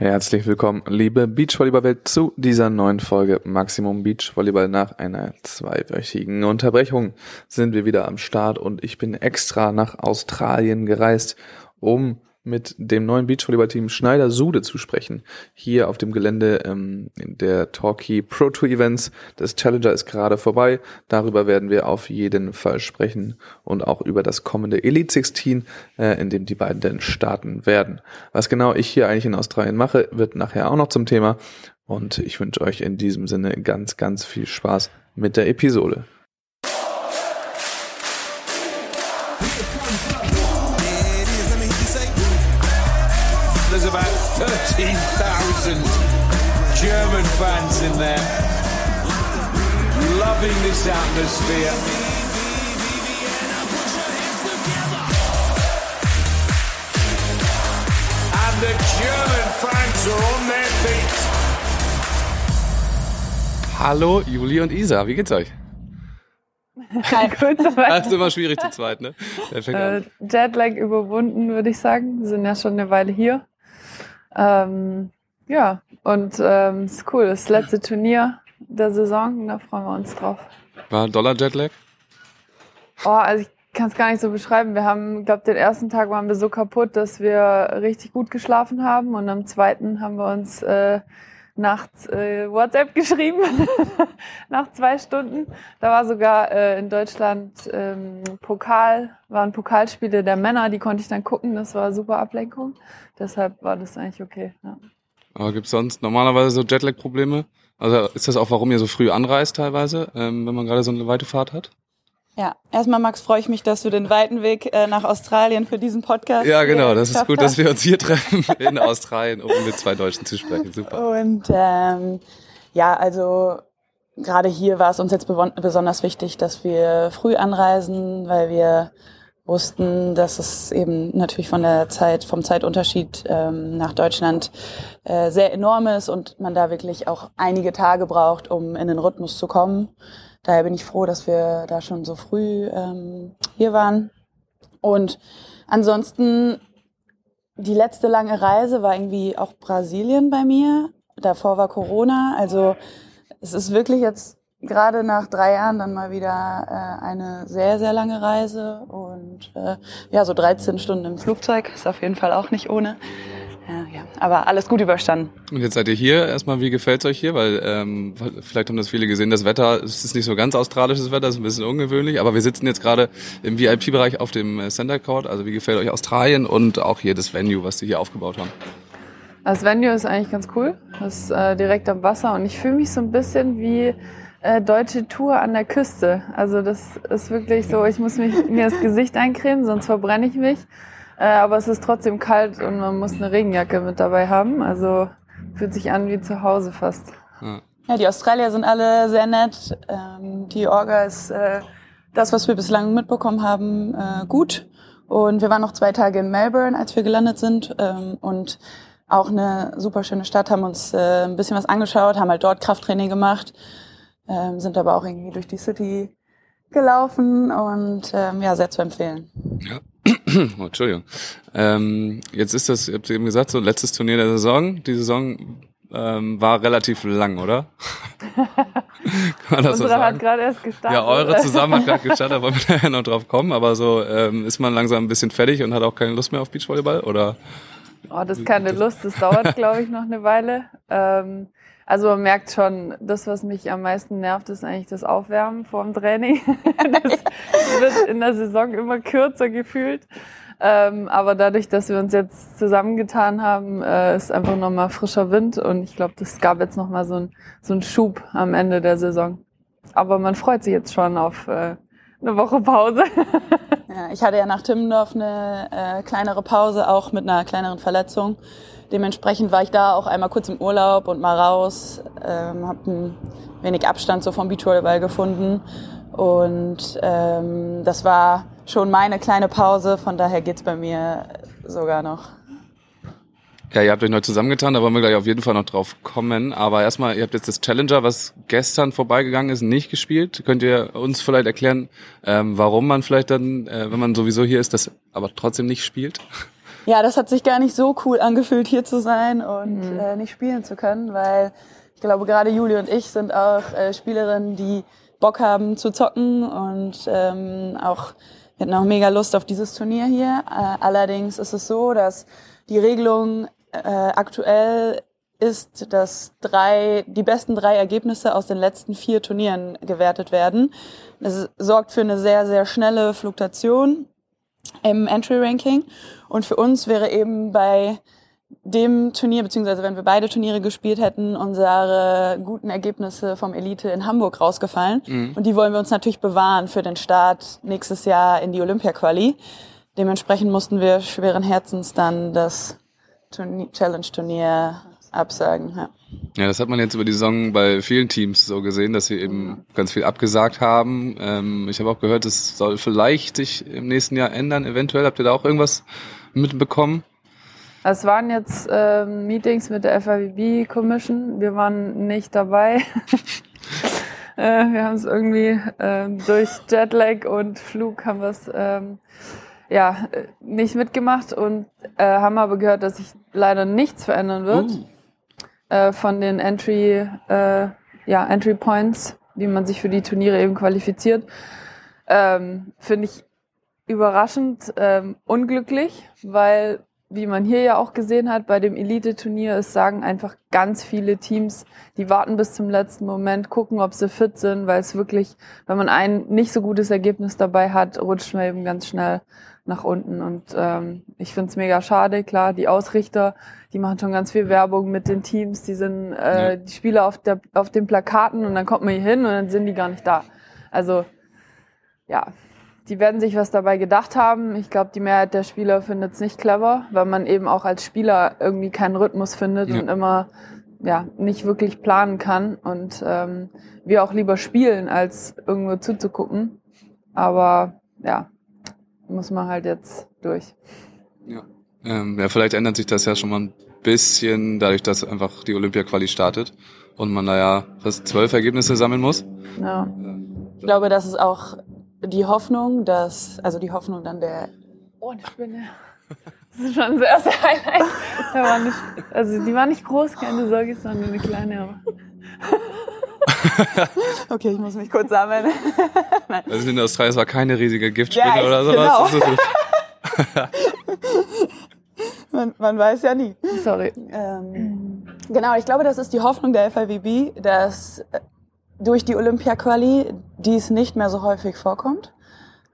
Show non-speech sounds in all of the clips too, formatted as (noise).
Herzlich willkommen, liebe Beachvolleyball-Welt, zu dieser neuen Folge Maximum Beachvolleyball. Nach einer zweiwöchigen Unterbrechung sind wir wieder am Start und ich bin extra nach Australien gereist, um mit dem neuen Beachvolleyball-Team Schneider Sude zu sprechen. Hier auf dem Gelände ähm, der Talkie Pro Tour Events. Das Challenger ist gerade vorbei. Darüber werden wir auf jeden Fall sprechen und auch über das kommende Elite 16, äh, in dem die beiden dann starten werden. Was genau ich hier eigentlich in Australien mache, wird nachher auch noch zum Thema. Und ich wünsche euch in diesem Sinne ganz, ganz viel Spaß mit der Episode. This atmosphere. And the German fans are on their feet. Hallo Juli und Isa, wie geht's euch? (laughs) Gut, soweit. Das ist immer schwierig zu zweit, ne? Äh? Jetlag überwunden, würde ich sagen. Wir sind ja schon eine Weile hier. Ähm, ja, und ähm, ist cool. Das letzte Turnier der Saison, da freuen wir uns drauf. War Dollar Jetlag? Oh, also ich kann es gar nicht so beschreiben. Wir haben, glaube den ersten Tag waren wir so kaputt, dass wir richtig gut geschlafen haben und am zweiten haben wir uns äh, nachts äh, WhatsApp (laughs) geschrieben, nach zwei Stunden. Da war sogar äh, in Deutschland ähm, Pokal, waren Pokalspiele der Männer, die konnte ich dann gucken. Das war super Ablenkung. Deshalb war das eigentlich okay. Ja. Aber gibt's sonst normalerweise so Jetlag-Probleme? Also ist das auch, warum ihr so früh anreist teilweise, ähm, wenn man gerade so eine weite Fahrt hat? Ja, erstmal Max, freue ich mich, dass du den weiten Weg äh, nach Australien für diesen Podcast. Ja, genau. äh, Das ist gut, dass hast. wir uns hier (laughs) treffen in Australien, um mit zwei Deutschen zu sprechen. Super. Und ähm, ja, also gerade hier war es uns jetzt besonders wichtig, dass wir früh anreisen, weil wir wussten, dass es eben natürlich von der Zeit, vom Zeitunterschied ähm, nach Deutschland äh, sehr enorm ist und man da wirklich auch einige Tage braucht, um in den Rhythmus zu kommen. Daher bin ich froh, dass wir da schon so früh ähm, hier waren. Und ansonsten, die letzte lange Reise war irgendwie auch Brasilien bei mir. Davor war Corona. Also es ist wirklich jetzt gerade nach drei Jahren dann mal wieder äh, eine sehr, sehr lange Reise. Und äh, ja, so 13 Stunden im Flugzeug ist auf jeden Fall auch nicht ohne. Ja, ja. Aber alles gut überstanden. Und jetzt seid ihr hier. Erstmal, wie gefällt's euch hier? Weil ähm, vielleicht haben das viele gesehen. Das Wetter es ist nicht so ganz australisches Wetter, ist ein bisschen ungewöhnlich. Aber wir sitzen jetzt gerade im VIP-Bereich auf dem äh, Center Court. Also wie gefällt euch Australien und auch hier das Venue, was die hier aufgebaut haben? Das Venue ist eigentlich ganz cool. Das ist äh, direkt am Wasser und ich fühle mich so ein bisschen wie äh, deutsche Tour an der Küste. Also das ist wirklich so, ich muss mich, mir das Gesicht eincremen, sonst verbrenne ich mich. Äh, aber es ist trotzdem kalt und man muss eine Regenjacke mit dabei haben. Also fühlt sich an wie zu Hause fast. Ja. Die Australier sind alle sehr nett. Ähm, die Orga ist äh, das, was wir bislang mitbekommen haben, äh, gut. Und wir waren noch zwei Tage in Melbourne, als wir gelandet sind. Ähm, und auch eine super schöne Stadt, haben uns äh, ein bisschen was angeschaut, haben halt dort Krafttraining gemacht, ähm, sind aber auch irgendwie durch die City gelaufen und ähm, ja, sehr zu empfehlen. (clears throat) Oh, Entschuldigung. Ähm, jetzt ist das, ihr habt eben gesagt, so letztes Turnier der Saison. Die Saison ähm, war relativ lang, oder? (laughs) Kann man das so Unsere hat sagen? gerade erst gestartet. Ja, eure zusammen hat gerade (laughs) gestartet, da wollen wir nachher noch drauf kommen. Aber so ähm, ist man langsam ein bisschen fertig und hat auch keine Lust mehr auf Beachvolleyball, oder? Oh, das ist keine Lust, das dauert, (laughs) glaube ich, noch eine Weile. Ähm, also man merkt schon, das, was mich am meisten nervt, ist eigentlich das Aufwärmen vor dem Training. (laughs) das wird in der Saison immer kürzer gefühlt. Ähm, aber dadurch, dass wir uns jetzt zusammengetan haben, äh, ist einfach nochmal frischer Wind und ich glaube, das gab jetzt nochmal so ein so einen Schub am Ende der Saison. Aber man freut sich jetzt schon auf äh, eine Woche Pause. (laughs) Ja, ich hatte ja nach Timmendorf eine äh, kleinere Pause, auch mit einer kleineren Verletzung. Dementsprechend war ich da auch einmal kurz im Urlaub und mal raus, ähm, habe ein wenig Abstand so vom Beachvolleyball gefunden und ähm, das war schon meine kleine Pause, von daher geht's bei mir sogar noch. Ja, ihr habt euch neu zusammengetan, da wollen wir gleich auf jeden Fall noch drauf kommen. Aber erstmal, ihr habt jetzt das Challenger, was gestern vorbeigegangen ist, nicht gespielt. Könnt ihr uns vielleicht erklären, ähm, warum man vielleicht dann, äh, wenn man sowieso hier ist, das aber trotzdem nicht spielt? Ja, das hat sich gar nicht so cool angefühlt, hier zu sein und Mhm. äh, nicht spielen zu können, weil ich glaube, gerade Juli und ich sind auch äh, Spielerinnen, die Bock haben zu zocken und ähm, auch wir hatten auch mega Lust auf dieses Turnier hier. Äh, allerdings ist es so, dass die Regelung äh, aktuell ist, dass drei, die besten drei Ergebnisse aus den letzten vier Turnieren gewertet werden. Das sorgt für eine sehr, sehr schnelle Fluktuation im Entry-Ranking. Und für uns wäre eben bei dem Turnier, beziehungsweise wenn wir beide Turniere gespielt hätten, unsere guten Ergebnisse vom Elite in Hamburg rausgefallen. Und die wollen wir uns natürlich bewahren für den Start nächstes Jahr in die Olympia-Quali. Dementsprechend mussten wir schweren Herzens dann das Turnier, Challenge-Turnier absagen. Ja. Ja, das hat man jetzt über die Saison bei vielen Teams so gesehen, dass sie eben ganz viel abgesagt haben. Ähm, ich habe auch gehört, es soll vielleicht sich im nächsten Jahr ändern. Eventuell habt ihr da auch irgendwas mitbekommen? Es waren jetzt ähm, Meetings mit der FIVB Commission. Wir waren nicht dabei. (laughs) äh, wir haben es irgendwie ähm, durch Jetlag und Flug haben wir es ähm, ja äh, nicht mitgemacht und äh, haben aber gehört, dass sich leider nichts verändern wird Uh. Äh, von den Entry äh, ja Entry Points, wie man sich für die Turniere eben qualifiziert. Ähm, Finde ich überraschend ähm, unglücklich, weil wie man hier ja auch gesehen hat, bei dem Elite-Turnier, es sagen einfach ganz viele Teams, die warten bis zum letzten Moment, gucken, ob sie fit sind, weil es wirklich, wenn man ein nicht so gutes Ergebnis dabei hat, rutscht man eben ganz schnell nach unten. Und ähm, ich finde es mega schade. Klar, die Ausrichter, die machen schon ganz viel Werbung mit den Teams, die sind äh, Ja. die Spieler auf, der, auf den Plakaten und dann kommt man hier hin und dann sind die gar nicht da. Also ja, die werden sich was dabei gedacht haben. Ich glaube, die Mehrheit der Spieler findet es nicht clever, weil man eben auch als Spieler irgendwie keinen Rhythmus findet Ja. und immer ja nicht wirklich planen kann und ähm, wir auch lieber spielen, als irgendwo zuzugucken. Aber ja, muss man halt jetzt durch. Ja. Ähm, ja, vielleicht ändert sich das ja schon mal ein bisschen, dadurch, dass einfach die Olympia-Quali startet und man da ja fast zwölf Ergebnisse sammeln muss. Ja. Ich glaube, das ist auch die Hoffnung, dass, also die Hoffnung dann der Oh, eine Spinne. Das ist schon das erste Highlight. Da war nicht, also die war nicht groß, keine Sorge, es war nur eine kleine. (laughs) Okay, ich muss mich kurz sammeln. (laughs) Also in Australien, es war keine riesige Giftspinne Ja, oder genau. sowas. Das ist- (laughs) man, man weiß ja nie. sorry. Ähm, genau, ich glaube, das ist die Hoffnung der FIVB, dass äh, durch die Olympia-Quali dies nicht mehr so häufig vorkommt.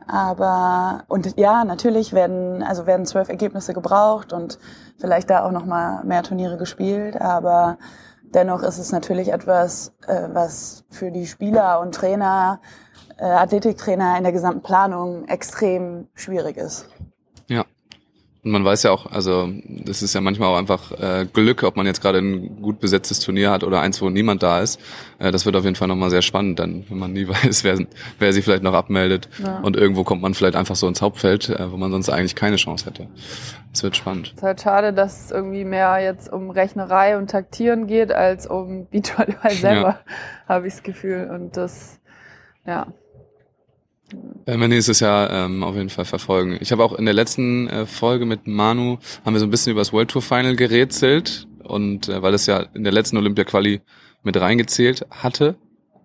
Aber und ja, natürlich werden also werden zwölf Ergebnisse gebraucht und vielleicht da auch noch mal mehr Turniere gespielt. Aber dennoch ist es natürlich etwas, äh, was für die Spieler und Trainer, äh, Athletiktrainer in der gesamten Planung extrem schwierig ist. Ja. Und man weiß ja auch, also das ist ja manchmal auch einfach äh, Glück, ob man jetzt gerade ein gut besetztes Turnier hat oder eins, wo niemand da ist. Äh, das wird auf jeden Fall nochmal sehr spannend, dann, wenn man nie (laughs) weiß, wer, wer sich vielleicht noch abmeldet. Ja. Und irgendwo kommt man vielleicht einfach so ins Hauptfeld, äh, wo man sonst eigentlich keine Chance hätte. Es wird spannend. Es ist halt schade, dass es irgendwie mehr jetzt um Rechnerei und Taktieren geht, als um (laughs) Beachvolleyball selber, habe ich das Gefühl. Und das, ja. Werden wir nächstes Jahr ähm, auf jeden Fall verfolgen. Ich habe auch in der letzten äh, Folge mit Manu, haben wir so ein bisschen über das World Tour Final gerätselt. Und äh, weil es ja in der letzten Olympia-Quali mit reingezählt hatte.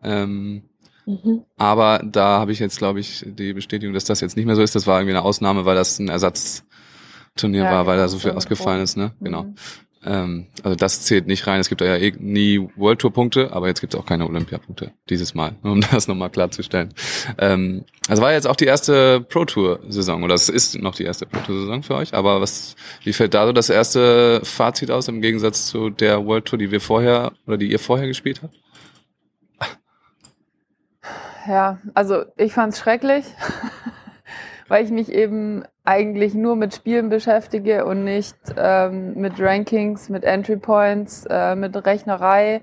Ähm, Mhm. Aber da habe ich jetzt, glaube ich, die Bestätigung, dass das jetzt nicht mehr so ist. Das war irgendwie eine Ausnahme, weil das ein Ersatzturnier Ja, war, weil da so genau, viel ausgefallen ist. Ne? Mhm. Genau. Ähm, also das zählt nicht rein. Es gibt ja eh nie World Tour Punkte, aber jetzt gibt es auch keine Olympia-Punkte dieses Mal, (laughs) um das nochmal klarzustellen. Ähm, also war jetzt auch die erste Pro Tour Saison oder es ist noch die erste Pro Tour Saison für euch. Aber was, wie fällt da so das erste Fazit aus im Gegensatz zu der World Tour, die wir vorher oder die ihr vorher gespielt habt? Ja, also ich fand's schrecklich, (laughs) weil ich mich eben eigentlich nur mit Spielen beschäftige und nicht ähm, mit Rankings, mit Entry Points, äh, mit Rechnerei.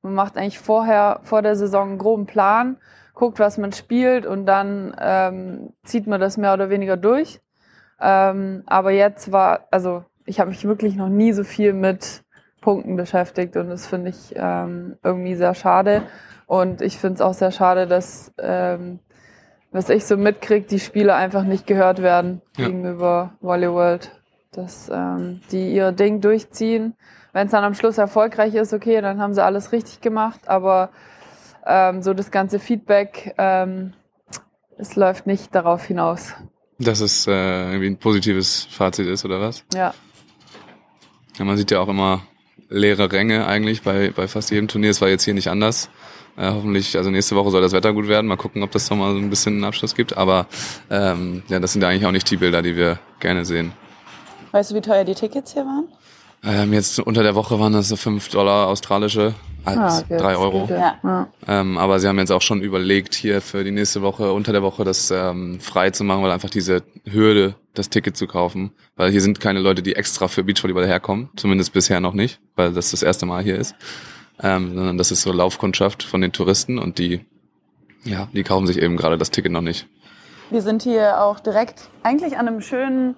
Man macht eigentlich vorher, vor der Saison einen groben Plan, guckt, was man spielt und dann ähm, zieht man das mehr oder weniger durch. Ähm, aber jetzt war, also ich habe mich wirklich noch nie so viel mit Punkten beschäftigt und das finde ich ähm, irgendwie sehr schade. Und ich finde es auch sehr schade, dass, ähm, was ich so mitkriege, die Spiele einfach nicht gehört werden Ja. gegenüber Volley World. dass ähm, die ihr Ding durchziehen. Wenn es dann am Schluss erfolgreich ist, okay, dann haben sie alles richtig gemacht, aber ähm, so das ganze Feedback, ähm, es läuft nicht darauf hinaus. Dass es äh, irgendwie ein positives Fazit ist, oder was? Ja, Ja, man sieht ja auch immer leere Ränge eigentlich bei, bei fast jedem Turnier. Es war jetzt hier nicht anders. Äh, hoffentlich, also nächste Woche soll das Wetter gut werden. Mal gucken, ob das noch mal so ein bisschen einen Abschluss gibt. Aber ähm, ja, das sind ja eigentlich auch nicht die Bilder, die wir gerne sehen. Weißt du, wie teuer die Tickets hier waren? Ähm, jetzt unter der Woche waren das so 5 Dollar australische, als Ah, okay, 3 das Euro. Ja. Ähm, aber sie haben jetzt auch schon überlegt, hier für die nächste Woche, unter der Woche, das ähm, frei zu machen, weil einfach diese Hürde, das Ticket zu kaufen. Weil hier sind keine Leute, die extra für Beachvolleyball herkommen. Zumindest bisher noch nicht, weil das das erste Mal hier ist. Ähm, sondern das ist so Laufkundschaft von den Touristen und die, ja, die kaufen sich eben gerade das Ticket noch nicht. Wir sind hier auch direkt eigentlich an einem schönen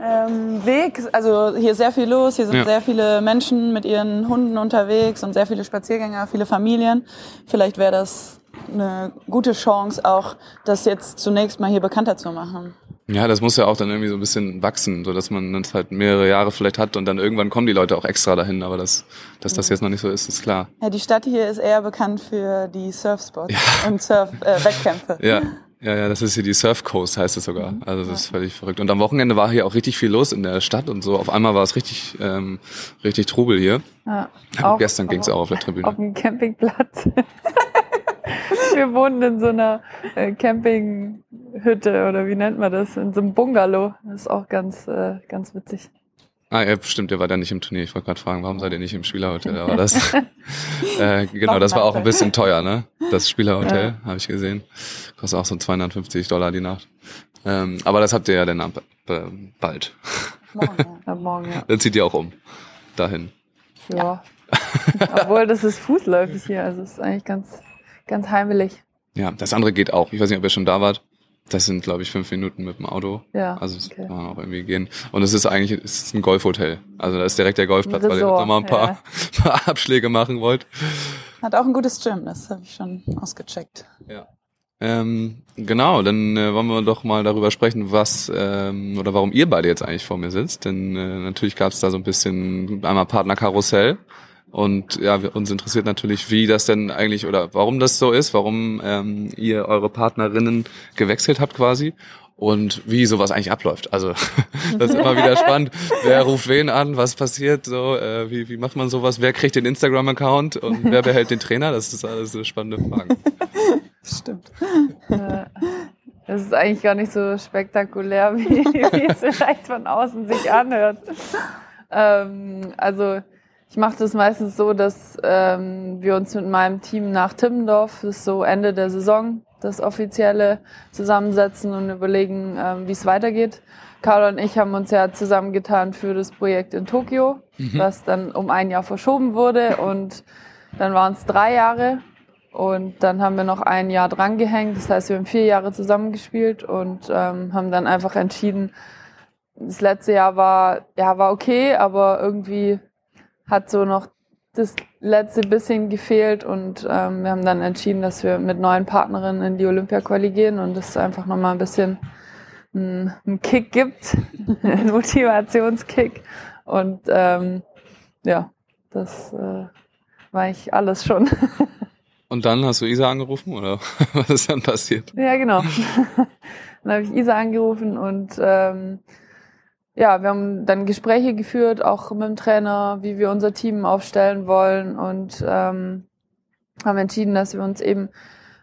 ähm, Weg. Also hier ist sehr viel los. Hier sind Ja. sehr viele Menschen mit ihren Hunden unterwegs und sehr viele Spaziergänger, viele Familien. Vielleicht wäre das eine gute Chance, auch das jetzt zunächst mal hier bekannter zu machen. Ja, das muss ja auch dann irgendwie so ein bisschen wachsen, so dass man das halt mehrere Jahre vielleicht hat und dann irgendwann kommen die Leute auch extra dahin. Aber das, dass das jetzt noch nicht so ist, ist klar. Ja, die Stadt hier ist eher bekannt für die Surfspots (laughs) und Surf-Wettkämpfe. Ja, ja, ja, das ist hier die Surf Coast, heißt es sogar. Also das ist völlig verrückt. Und am Wochenende war hier auch richtig viel los in der Stadt und so. Auf einmal war es richtig, ähm, richtig Trubel hier. Ja. Ja, gut, gestern ging's auch auf der Tribüne. Auf dem Campingplatz. (laughs) (laughs) Wir wohnen in so einer äh, Campinghütte oder wie nennt man das? In so einem Bungalow. Das ist auch ganz, äh, ganz witzig. Ah, ja, stimmt, ihr war da nicht im Turnier. Ich wollte gerade fragen, warum seid ihr nicht im Spielerhotel? Aber das, (laughs) äh, genau, das war auch ein bisschen teuer, ne? Das Spielerhotel, habe ich gesehen. Kostet auch so 250 Dollar die Nacht. Ähm, aber das habt ihr ja dann äh, bald. Morgen, ja. (laughs) Am Morgen, ja. Dann zieht ihr auch um. Dahin. ja. Obwohl, das ist fußläufig hier. Also es ist eigentlich ganz, ganz heimelig. Ja, das andere geht auch. Ich weiß nicht, ob ihr schon da wart. Das sind, glaube ich, fünf Minuten mit dem Auto. Ja, Also es okay. kann man auch irgendwie gehen. Und es ist eigentlich es ist ein Golfhotel. Also da ist direkt der Golfplatz, weil ihr Resort, noch mal ein paar, (laughs) paar Abschläge machen wollt. Hat auch ein gutes Gym, das habe ich schon ausgecheckt. Ja. Ähm, genau, dann äh, wollen wir doch mal darüber sprechen, was ähm, oder warum ihr beide jetzt eigentlich vor mir sitzt. Denn äh, natürlich gab es da so ein bisschen einmal Partnerkarussell. Und ja, wir, uns interessiert natürlich, wie das denn eigentlich oder warum das so ist, warum ähm, ihr eure Partnerinnen gewechselt habt quasi und wie sowas eigentlich abläuft. Also (laughs) das ist immer wieder (laughs) spannend. Wer ruft wen an? Was passiert? So, äh, wie, wie macht man sowas? Wer kriegt den Instagram-Account und wer behält den Trainer? Das ist alles so spannende Fragen. (laughs) Stimmt. Äh, Das ist eigentlich gar nicht so spektakulär, wie, wie es vielleicht von außen sich anhört. Ähm, also ich mache das meistens so, dass ähm, wir uns mit meinem Team nach Timmendorf, das ist so Ende der Saison, das offizielle zusammensetzen und überlegen, ähm, wie es weitergeht. Carlo und ich haben uns ja zusammengetan für das Projekt in Tokio, was dann um ein Jahr verschoben wurde und dann waren es drei Jahre und dann haben wir noch ein Jahr drangehängt. Das heißt, wir haben vier Jahre zusammengespielt und ähm, haben dann einfach entschieden, das letzte Jahr war, ja, war okay, aber irgendwie hat so noch das letzte bisschen gefehlt und ähm, wir haben dann entschieden, dass wir mit neuen Partnerinnen in die Olympia-Quali gehen und das einfach nochmal ein bisschen einen, einen Kick gibt, (laughs) einen Motivationskick und ähm, ja, das äh, war eigentlich alles schon. (laughs) Und dann hast du Isa angerufen oder (laughs) was ist dann passiert? Ja, genau. dann habe ich Isa angerufen und ähm, ja, wir haben dann Gespräche geführt, auch mit dem Trainer, wie wir unser Team aufstellen wollen und ähm, haben entschieden, dass wir uns eben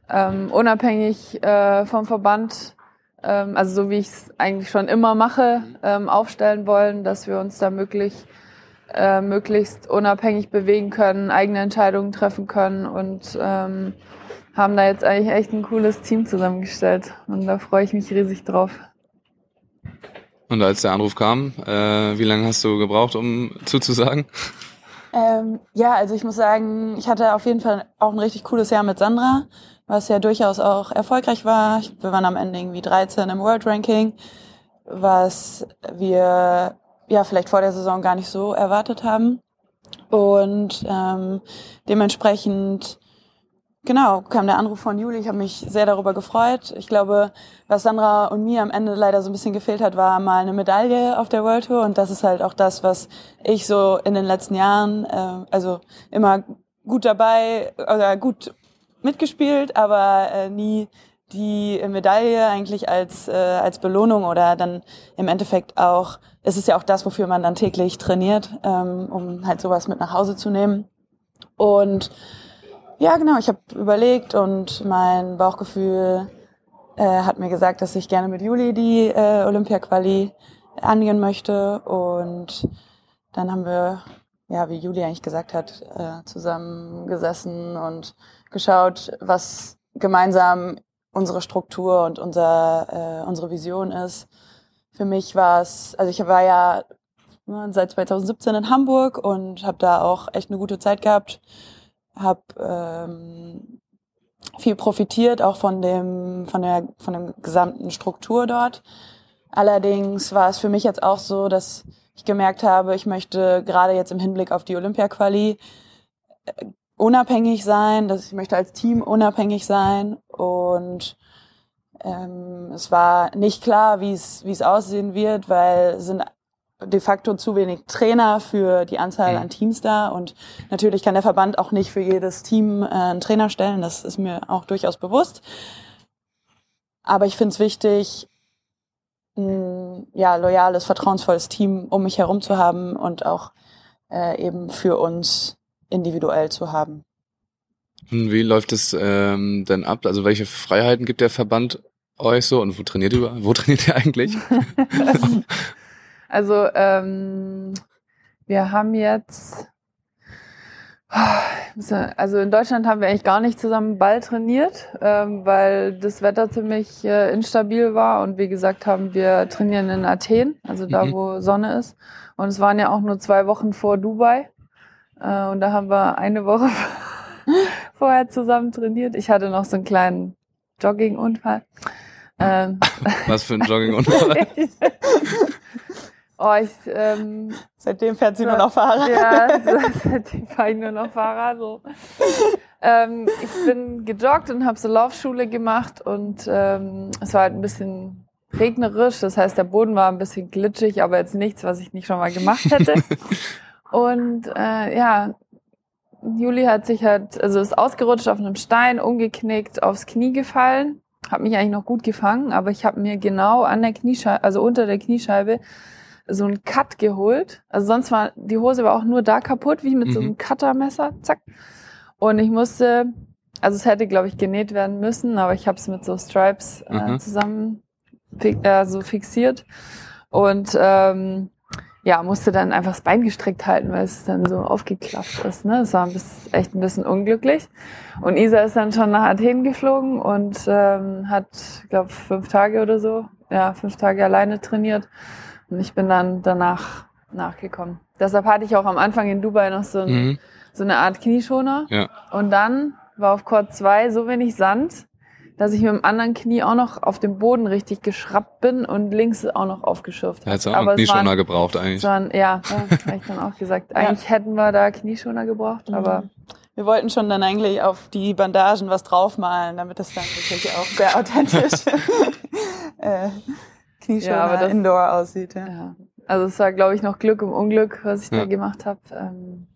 ähm, unabhängig äh, vom Verband, ähm, also so wie ich es eigentlich schon immer mache, ähm, aufstellen wollen, dass wir uns da möglich, äh, möglichst unabhängig bewegen können, eigene Entscheidungen treffen können und ähm, haben da jetzt eigentlich echt ein cooles Team zusammengestellt. Und da freue ich mich riesig drauf. Und als der Anruf kam, äh, wie lange hast du gebraucht, um zuzusagen? Ähm, ja, also ich muss sagen, ich hatte auf jeden Fall auch ein richtig cooles Jahr mit Sandra, was ja durchaus auch erfolgreich war. Wir waren am Ende irgendwie 13 im World Ranking, was wir ja vielleicht vor der Saison gar nicht so erwartet haben. Und ähm, dementsprechend genau, kam der Anruf von Juli. Ich habe mich sehr darüber gefreut. Ich glaube, was Sandra und mir am Ende leider so ein bisschen gefehlt hat, war mal eine Medaille auf der World Tour. Und das ist halt auch das, was ich so in den letzten Jahren, äh, also immer gut dabei oder gut mitgespielt, aber äh, nie die Medaille eigentlich als, äh, als Belohnung oder dann im Endeffekt auch, es ist ja auch das, wofür man dann täglich trainiert, ähm, um halt sowas mit nach Hause zu nehmen. Und ja, genau, ich habe überlegt und mein Bauchgefühl äh, hat mir gesagt, dass ich gerne mit Juli die äh, Olympia-Quali angehen möchte. Und dann haben wir, ja, wie Juli eigentlich gesagt hat, äh, zusammengesessen und geschaut, was gemeinsam unsere Struktur und unser, äh, unsere Vision ist. Für mich war es, also ich war ja ne, seit 2017 in Hamburg und habe da auch echt eine gute Zeit gehabt, habe ähm, viel profitiert auch von dem von der von der gesamten Struktur dort. Allerdings war es für mich jetzt auch so, dass ich gemerkt habe, ich möchte gerade jetzt im Hinblick auf die Olympia-Quali äh, unabhängig sein, dass ich möchte als Team unabhängig sein und ähm, es war nicht klar, wie es wie es aussehen wird, weil sind de facto zu wenig Trainer für die Anzahl Mhm. an Teams da und natürlich kann der Verband auch nicht für jedes Team äh, einen Trainer stellen, das ist mir auch durchaus bewusst. Aber ich finde es wichtig, ein ja, loyales, vertrauensvolles Team um mich herum zu haben und auch äh, eben für uns individuell zu haben. Und wie läuft es ähm, denn ab? Also welche Freiheiten gibt der Verband euch so und wo trainiert ihr, wo (laughs) trainiert ihr eigentlich? (laughs) Also ähm, wir haben jetzt, also in Deutschland haben wir eigentlich gar nicht zusammen Ball trainiert, ähm, weil das Wetter ziemlich äh, instabil war und wie gesagt haben wir trainieren in Athen, also da Mhm. wo Sonne ist. Und es waren ja auch nur zwei Wochen vor Dubai äh, und da haben wir eine Woche (laughs) vorher zusammen trainiert. Ich hatte noch so einen kleinen Joggingunfall. Ähm, Was für ein Joggingunfall? (laughs) oh, ich ähm, Seitdem fährt sie Ja. nur noch Fahrrad. Ja, so, (laughs) seitdem fahre ich nur noch Fahrrad. So. Ähm, ich bin gejoggt und habe so Laufschule gemacht und ähm, es war halt ein bisschen regnerisch. Das heißt, der Boden war ein bisschen glitschig, aber jetzt nichts, was ich nicht schon mal gemacht hätte. (laughs) und äh, ja, Juli hat sich halt, also ist ausgerutscht auf einem Stein, umgeknickt, aufs Knie gefallen. Hat mich eigentlich noch gut gefangen, aber ich habe mir genau an der Kniescheibe, also unter der Kniescheibe, so einen Cut geholt. Also sonst war die Hose war auch nur da kaputt, wie mit so Mhm. einem Cuttermesser, zack. Und ich musste, also es hätte, glaube ich, genäht werden müssen, aber ich habe es mit so Stripes äh, Mhm. zusammen äh, so fixiert und ähm, ja musste dann einfach das Bein gestreckt halten, weil es dann so aufgeklappt ist. Ne, es war ein bisschen, echt ein bisschen unglücklich. Und Isa ist dann schon nach Athen geflogen und ähm, hat, glaube fünf Tage oder so, ja fünf Tage alleine trainiert. Und ich bin dann danach nachgekommen. Deshalb hatte ich auch am Anfang in Dubai noch so, ein, Mhm. so eine Art Knieschoner. Ja. Und dann war auf Chord 2 so wenig Sand, dass ich mit dem anderen Knie auch noch auf dem Boden richtig geschraubt bin und links auch noch aufgeschürft hättest du auch Aber einen es waren- Knieschoner gebraucht eigentlich. Waren, ja, ja habe ich dann auch gesagt. (laughs) Eigentlich hätten wir da Knieschoner gebraucht, aber Wir wollten schon dann eigentlich auf die Bandagen was draufmalen, damit das dann wirklich auch sehr authentisch (laughs) (laughs) äh, Knieschoner Ja, aber das- Indoor aussieht. Ja. ja. Also es war, glaube ich, noch Glück im Unglück, was ich Ja. da gemacht habe. Ähm,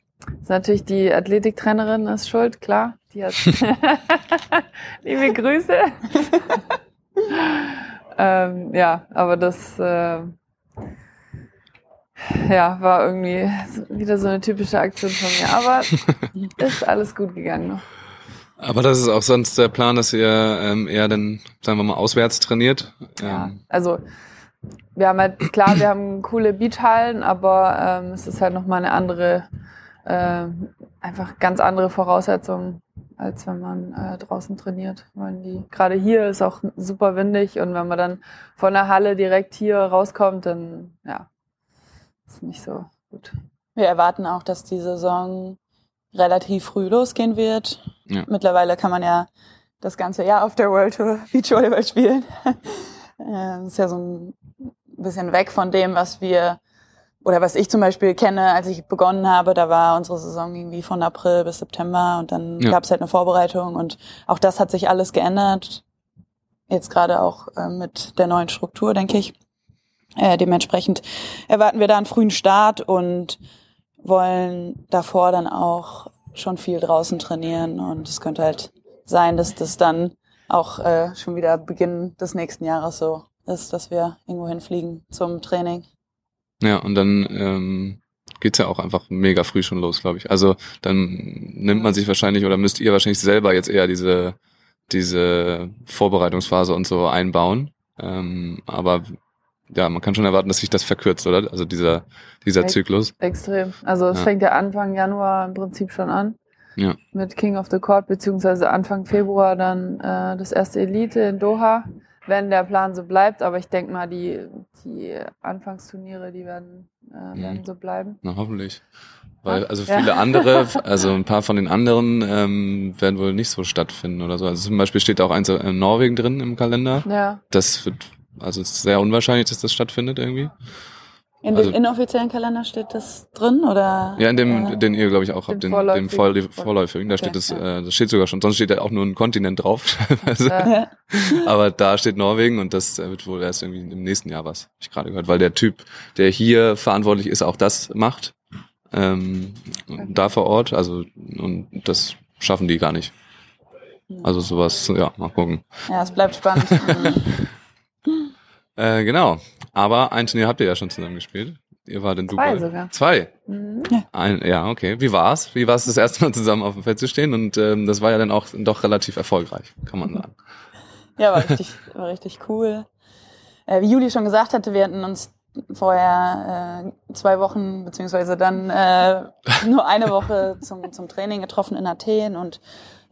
ist natürlich die Athletiktrainerin ist schuld, klar. Die hat (laughs) liebe Grüße. ähm, ja, aber das äh, ja, war irgendwie wieder so eine typische Aktion von mir. Aber (laughs) ist alles gut gegangen noch. Aber das ist auch sonst der Plan, dass ihr ähm, eher dann, sagen wir mal, auswärts trainiert. Ja, Ähm, also wir haben halt, klar, wir haben coole Beachhallen, aber ähm, es ist halt nochmal eine andere, äh, einfach ganz andere Voraussetzungen, als wenn man äh, draußen trainiert. Weil die, gerade hier ist auch super windig und wenn man dann von der Halle direkt hier rauskommt, dann ja, ist nicht so gut. Wir erwarten auch, dass die Saison relativ früh losgehen wird. Ja. Mittlerweile kann man ja das ganze Jahr auf der World Tour (laughs) Beachvolleyball spielen. Das (laughs) ist ja so ein bisschen weg von dem, was wir oder was ich zum Beispiel kenne, als ich begonnen habe, da war unsere Saison irgendwie von April bis September und dann Ja. gab es halt eine Vorbereitung und auch das hat sich alles geändert. Jetzt gerade auch äh, mit der neuen Struktur, denke ich. Äh, dementsprechend erwarten wir da einen frühen Start und wollen davor dann auch schon viel draußen trainieren und es könnte halt sein, dass das dann auch äh, schon wieder Beginn des nächsten Jahres so ist, dass wir irgendwo hinfliegen zum Training. Ja, und dann ähm, geht's ja auch einfach mega früh schon los, glaube ich. Also dann nimmt man sich wahrscheinlich oder müsst ihr wahrscheinlich selber jetzt eher diese diese Vorbereitungsphase und so einbauen. Ähm, aber ja, man kann schon erwarten, dass sich das verkürzt, oder? Also dieser dieser Echt? Zyklus. Extrem. Also es Ja. fängt ja Anfang Januar im Prinzip schon an. Ja. Mit King of the Court, beziehungsweise Anfang Februar dann äh, das erste Elite in Doha, wenn der Plan so bleibt. Aber ich denke mal, die, die Anfangsturniere, die werden, äh, Mhm. werden so bleiben. Na, hoffentlich. Weil, also Ja. viele andere, (laughs) also ein paar von den anderen ähm, werden wohl nicht so stattfinden oder so. Also zum Beispiel steht auch eins in Norwegen drin im Kalender. Ja, Das wird, also es ist sehr unwahrscheinlich, dass das stattfindet irgendwie. In Also- dem inoffiziellen Kalender steht das drin oder? Ja, in dem, äh, den ihr, glaube ich, auch habt, den, vorläufigen. Vorl- vorläufigen, da Okay, steht das, ja. äh, das steht sogar schon, sonst steht da auch nur ein Kontinent drauf. teilweise. (laughs) Ja. (laughs) Aber da steht Norwegen und das äh, wird wohl erst irgendwie im nächsten Jahr was, ich gerade gehört, weil der Typ, der hier verantwortlich ist, auch das macht. Ähm, da vor Ort, also und das schaffen die gar nicht. Also sowas, ja, mal gucken. ja, es bleibt spannend. (laughs) Äh, genau. Aber ein Turnier habt ihr ja schon zusammen gespielt. Ihr wart in Zwei Dubai. sogar. Zwei. Mhm. Ein, ja, okay. Wie war's? Wie war es das erste Mal zusammen auf dem Feld zu stehen? Und ähm, das war ja dann auch doch relativ erfolgreich, kann man sagen. ja, war richtig, (laughs) war richtig cool. Äh, wie Juli schon gesagt hatte, wir hatten uns vorher äh, zwei Wochen beziehungsweise dann äh, nur eine Woche (laughs) zum, zum Training getroffen in Athen und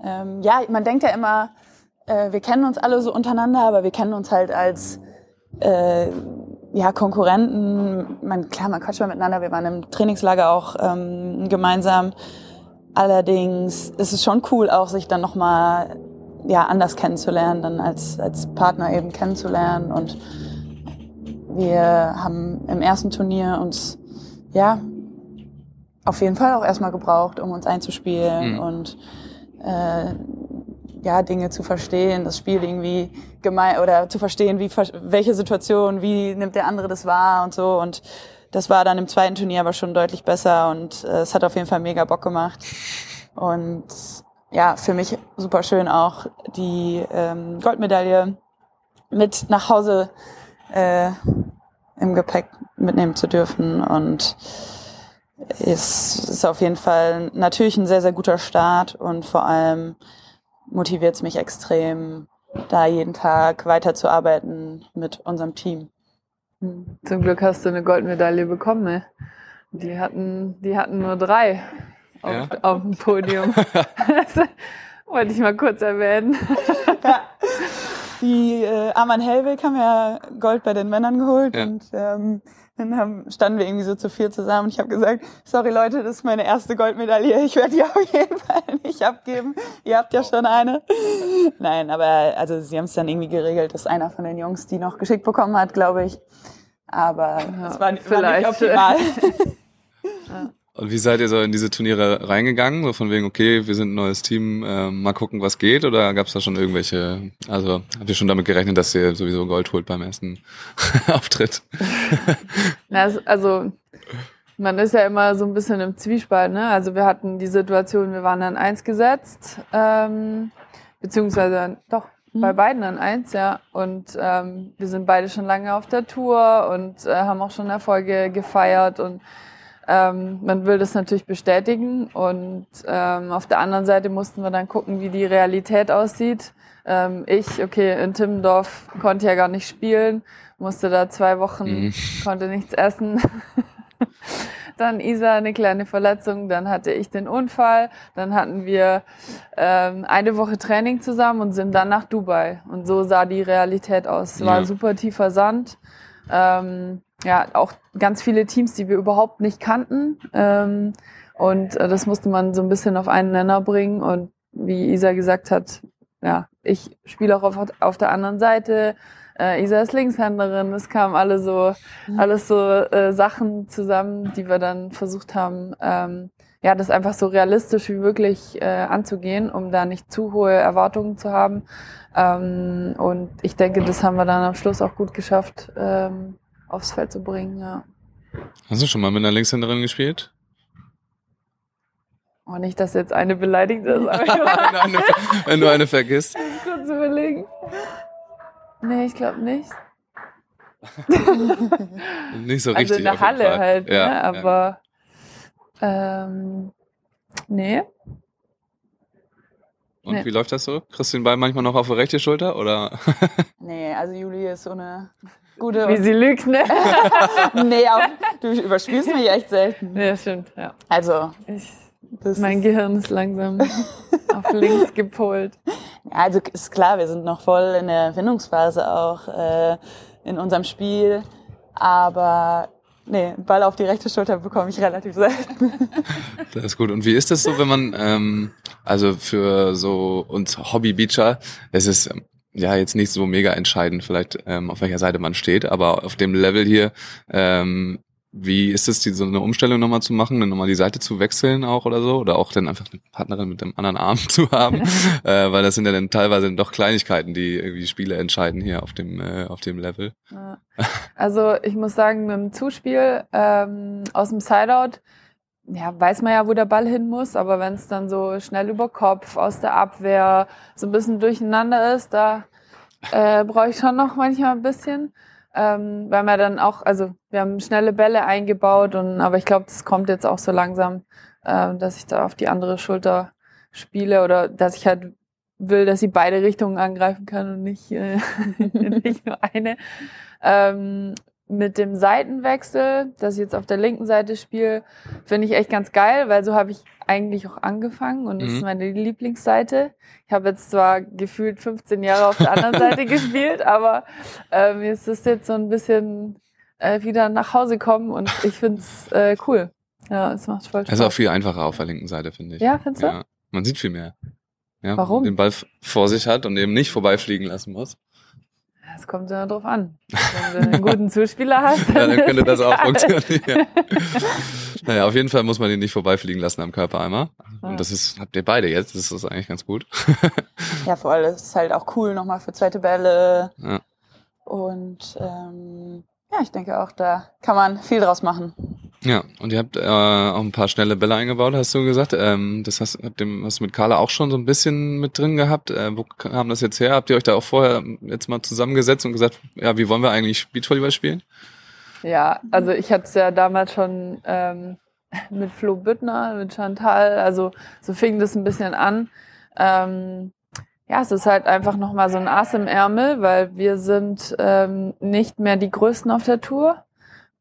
ähm, ja, man denkt ja immer, äh, wir kennen uns alle so untereinander, aber wir kennen uns halt als äh, ja, Konkurrenten. Man, klar, man quatscht mal miteinander. Wir waren im Trainingslager auch ähm, gemeinsam. Allerdings ist es schon cool, auch sich dann nochmal ja, anders kennenzulernen, dann als, als Partner eben kennenzulernen. Und wir haben im ersten Turnier uns ja auf jeden Fall auch erstmal gebraucht, um uns einzuspielen Mhm. und äh, ja, Dinge zu verstehen, das Spiel irgendwie gemein oder zu verstehen, wie welche Situation, wie nimmt der andere das wahr und so. Und das war dann im zweiten Turnier aber schon deutlich besser und äh, es hat auf jeden Fall mega Bock gemacht. Und ja, für mich super schön auch die ähm, Goldmedaille mit nach Hause äh, im Gepäck mitnehmen zu dürfen und ist, ist auf jeden Fall natürlich ein sehr, sehr guter Start und vor allem motiviert es mich extrem, da jeden Tag weiterzuarbeiten mit unserem Team. Mhm. Zum Glück hast du eine Goldmedaille bekommen. Ne? Die hatten, die hatten nur drei auf, Ja? auf dem Podium. (laughs) (laughs) wollte ich mal kurz erwähnen. Die äh, Arman Hellwig haben ja Gold bei den Männern geholt Ja. und ähm, dann haben, standen wir irgendwie so zu vier zusammen und ich habe gesagt, sorry Leute, das ist meine erste Goldmedaille, ich werde die (laughs) auf jeden Fall nicht abgeben. Ihr habt ja schon eine. Nein, aber also sie haben es dann irgendwie geregelt, dass einer von den Jungs die noch geschickt bekommen hat, glaube ich. Aber Ja, es war, war nicht vielleicht. optimal. (laughs) (laughs) Und wie seid ihr so in diese Turniere reingegangen? So von wegen, okay, wir sind ein neues Team, ähm, mal gucken, was geht? Oder gab es da schon irgendwelche, also habt ihr schon damit gerechnet, dass ihr sowieso Gold holt beim ersten (laughs) Auftritt? (laughs) Na, also man ist ja immer so ein bisschen im Zwiespalt. Ne? Also wir hatten die Situation, wir waren an eins gesetzt, ähm, beziehungsweise doch Mhm. bei beiden an eins, ja. Und ähm, wir sind beide schon lange auf der Tour und äh, haben auch schon Erfolge gefeiert und ähm, man will das natürlich bestätigen und ähm, auf der anderen Seite mussten wir dann gucken, wie die Realität aussieht. Ähm, ich, okay, in Timmendorf konnte ja gar nicht spielen, musste da zwei Wochen, Mhm. konnte nichts essen. (laughs) dann Isa eine kleine Verletzung, dann hatte ich den Unfall, dann hatten wir ähm, eine Woche Training zusammen und sind dann nach Dubai. Und so sah die Realität aus. Es war Ja. super tiefer Sand. Ähm, ja, auch ganz viele Teams, die wir überhaupt nicht kannten. Ähm, und äh, das musste man so ein bisschen auf einen Nenner bringen. Und wie Isa gesagt hat, ja, ich spiele auch auf, auf der anderen Seite. Äh, Isa ist Linkshänderin. Es kamen alle so, alles so äh, Sachen zusammen, die wir dann versucht haben, ähm, ja, das einfach so realistisch wie möglich äh, anzugehen, um da nicht zu hohe Erwartungen zu haben. Ähm, und ich denke, das haben wir dann am Schluss auch gut geschafft, ähm, aufs Feld zu bringen, ja. Hast du schon mal mit einer Linkshänderin gespielt? Oh, nicht, dass jetzt eine beleidigt ist, (laughs) aber ich wenn, du eine, wenn du eine vergisst. muss kurz überlegen. Nee, ich glaube nicht. (laughs) Nicht so also richtig. in der auf jeden Halle Fall. halt, ja, ne? aber ähm, nee. Und nee. wie läuft das so? Kriegst du den Ball manchmal noch auf die rechte Schulter oder? (laughs) Nee, also Julie ist so eine gute. Wie sie lügt, ne? (laughs) nee, auch, du überspielst mich echt selten. ja, stimmt, ja. Also, Ich, das mein ist, Gehirn ist langsam (laughs) auf links gepolt. ja, also ist klar, wir sind noch voll in der Findungsphase auch äh, in unserem Spiel. Aber nee, Ball auf die rechte Schulter bekomme ich relativ selten. (laughs) Das ist gut. Und wie ist das so, wenn man, ähm, also für so uns Hobby-Beacher, es ist ähm, ja jetzt nicht so mega entscheidend, vielleicht ähm, auf welcher Seite man steht, aber auf dem Level hier, ähm, wie ist es, die, so eine Umstellung nochmal zu machen, dann nochmal die Seite zu wechseln auch oder so? Oder auch dann einfach eine Partnerin mit dem anderen Arm (laughs) zu haben? (laughs) äh, weil das sind ja dann teilweise doch Kleinigkeiten, die irgendwie Spiele entscheiden hier auf dem, äh, auf dem Level. Ja. Also ich muss sagen, mit dem Zuspiel ähm, aus dem Sideout, ja, weiß man ja, wo der Ball hin muss, aber wenn es dann so schnell über Kopf, aus der Abwehr, so ein bisschen durcheinander ist, da äh, brauche ich schon noch manchmal ein bisschen. Ähm, weil wir dann auch, also wir haben schnelle Bälle eingebaut und aber ich glaube, das kommt jetzt auch so langsam, äh, dass ich da auf die andere Schulter spiele oder dass ich halt will, dass sie beide Richtungen angreifen kann und nicht, äh, (laughs) nicht nur eine. Ähm, mit dem Seitenwechsel, dass ich jetzt auf der linken Seite spiele, finde ich echt ganz geil, weil so habe ich eigentlich auch angefangen und das Mhm. ist meine Lieblingsseite. Ich habe jetzt zwar gefühlt 15 Jahre auf der anderen Seite (laughs) gespielt, aber äh, mir ist das jetzt so ein bisschen äh, wieder nach Hause kommen und ich finde es äh, cool. Ja, es macht voll Spaß. Also auch viel einfacher auf der linken Seite, finde ich. ja, findest du? Ja, man sieht viel mehr. Ja, Warum? Den Ball vor sich hat und eben nicht vorbeifliegen lassen muss. Es kommt ja drauf an. Wenn du einen guten Zuspieler hast, (laughs) Ja, dann könnte das auch (laughs) funktionieren. naja, auf jeden Fall muss man ihn nicht vorbeifliegen lassen am Körper einmal. Ja. Und das ist, habt ihr beide jetzt, das ist eigentlich ganz gut. ja, vor allem ist halt auch cool nochmal für zweite Bälle. Ja. Und ähm, ja, ich denke auch, da kann man viel draus machen. Ja, und ihr habt äh, auch ein paar schnelle Bälle eingebaut, hast du gesagt. Ähm, das hast, habt ihr, hast du mit Carla auch schon so ein bisschen mit drin gehabt. Äh, wo kam das jetzt her? Habt ihr euch da auch vorher jetzt mal zusammengesetzt und gesagt, ja, wie wollen wir eigentlich Beachvolleyball spielen? Ja, also ich hatte es ja damals schon ähm, (laughs) mit Flo Büttner, mit Chantal, also so fing das ein bisschen an. Ähm, ja, es ist halt einfach nochmal so ein Ass im Ärmel, weil wir sind ähm, nicht mehr die Größten auf der Tour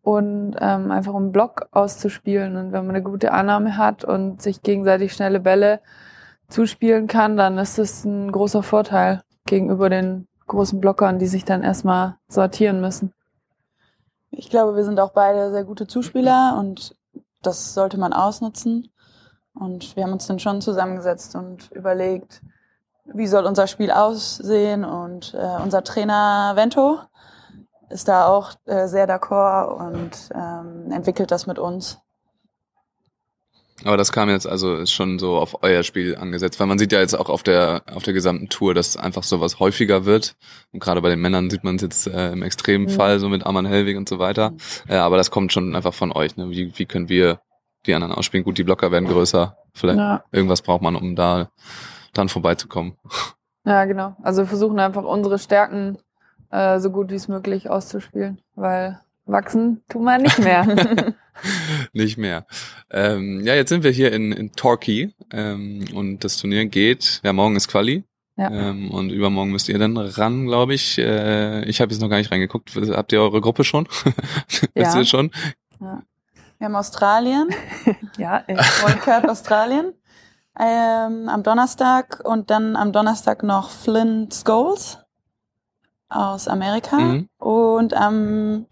und ähm, einfach um Block auszuspielen. Und wenn man eine gute Annahme hat und sich gegenseitig schnelle Bälle zuspielen kann, dann ist es ein großer Vorteil gegenüber den großen Blockern, die sich dann erstmal sortieren müssen. Ich glaube, wir sind auch beide sehr gute Zuspieler und das sollte man ausnutzen. Und wir haben uns dann schon zusammengesetzt und überlegt, wie soll unser Spiel aussehen. Und äh, unser Trainer Vento ist da auch äh, sehr d'accord und ähm, entwickelt das mit uns. Aber das kam jetzt also ist schon so auf euer Spiel angesetzt, weil man sieht ja jetzt auch auf der auf der gesamten Tour, dass einfach sowas häufiger wird. Und gerade bei den Männern sieht man es jetzt äh, im extremen Mhm. Fall so mit Arman Helwig und so weiter. Mhm. Äh, aber das kommt schon einfach von euch. Ne? Wie, wie können wir die anderen ausspielen? Gut, die Blocker werden größer. Vielleicht Ja. irgendwas braucht man, um da dran vorbeizukommen. Ja, genau. Also wir versuchen einfach unsere Stärken äh, so gut wie es möglich auszuspielen, weil wachsen tun wir nicht mehr. (laughs) Nicht mehr. Ähm, ja, jetzt sind wir hier in, in Torquay ähm, und das Turnier geht. Ja, morgen ist Quali. Ja. Ähm, und übermorgen müsst ihr dann ran, glaube ich. Äh, ich habe jetzt noch gar nicht reingeguckt. Habt ihr eure Gruppe schon? (laughs) Wisst Ja. ihr schon? Wir haben Australien, (laughs) ja, äh, Wildcard Australien ähm, am Donnerstag und dann am Donnerstag noch Flint Scholes aus Amerika Mhm. und am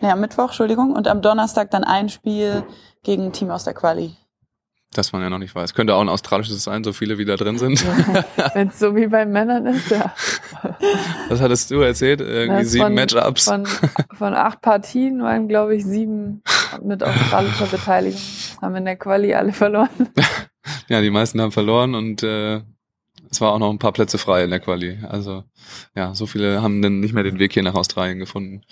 ja, Mittwoch, Entschuldigung, und am Donnerstag dann ein Spiel gegen ein Team aus der Quali. Das man ja noch nicht weiß. Könnte auch ein australisches sein, so viele wie da drin sind. (laughs) Wenn es so wie bei Männern ist, ja. Was hattest du erzählt? Irgendwie Das sieben von- Matchups. Von, von acht Partien waren, glaube ich, sieben mit australischer Beteiligung. Haben in der Quali alle verloren. (laughs) Ja, die meisten haben verloren und äh, es war auch noch ein paar Plätze frei in der Quali. Also ja, so viele haben dann nicht mehr den Weg hier nach Australien gefunden.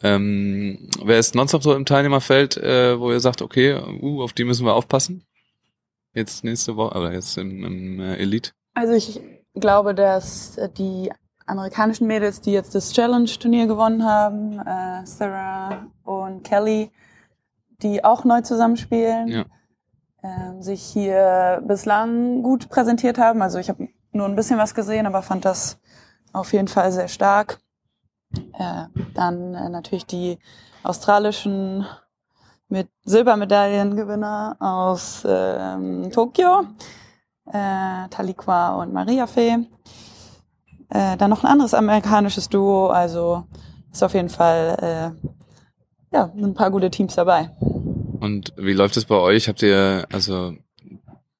Ähm, wer ist sonst noch so im Teilnehmerfeld, äh, wo ihr sagt, okay, uh, auf die müssen wir aufpassen? Jetzt nächste Woche, oder jetzt im, im äh, Elite? Also ich glaube, dass die amerikanischen Mädels, die jetzt das Challenge-Turnier gewonnen haben, äh, Sarah und Kelly, die auch neu zusammenspielen, Ja. ähm, sich hier bislang gut präsentiert haben. Also ich habe nur ein bisschen was gesehen, aber fand das auf jeden Fall sehr stark. Äh, dann äh, natürlich die australischen mit Silbermedaillengewinner aus ähm, Tokio, äh, Taliqua und Maria Fee. Äh, dann noch ein anderes amerikanisches Duo, also ist auf jeden Fall äh, ja, ein paar gute Teams dabei. Und wie läuft es bei euch? Habt ihr also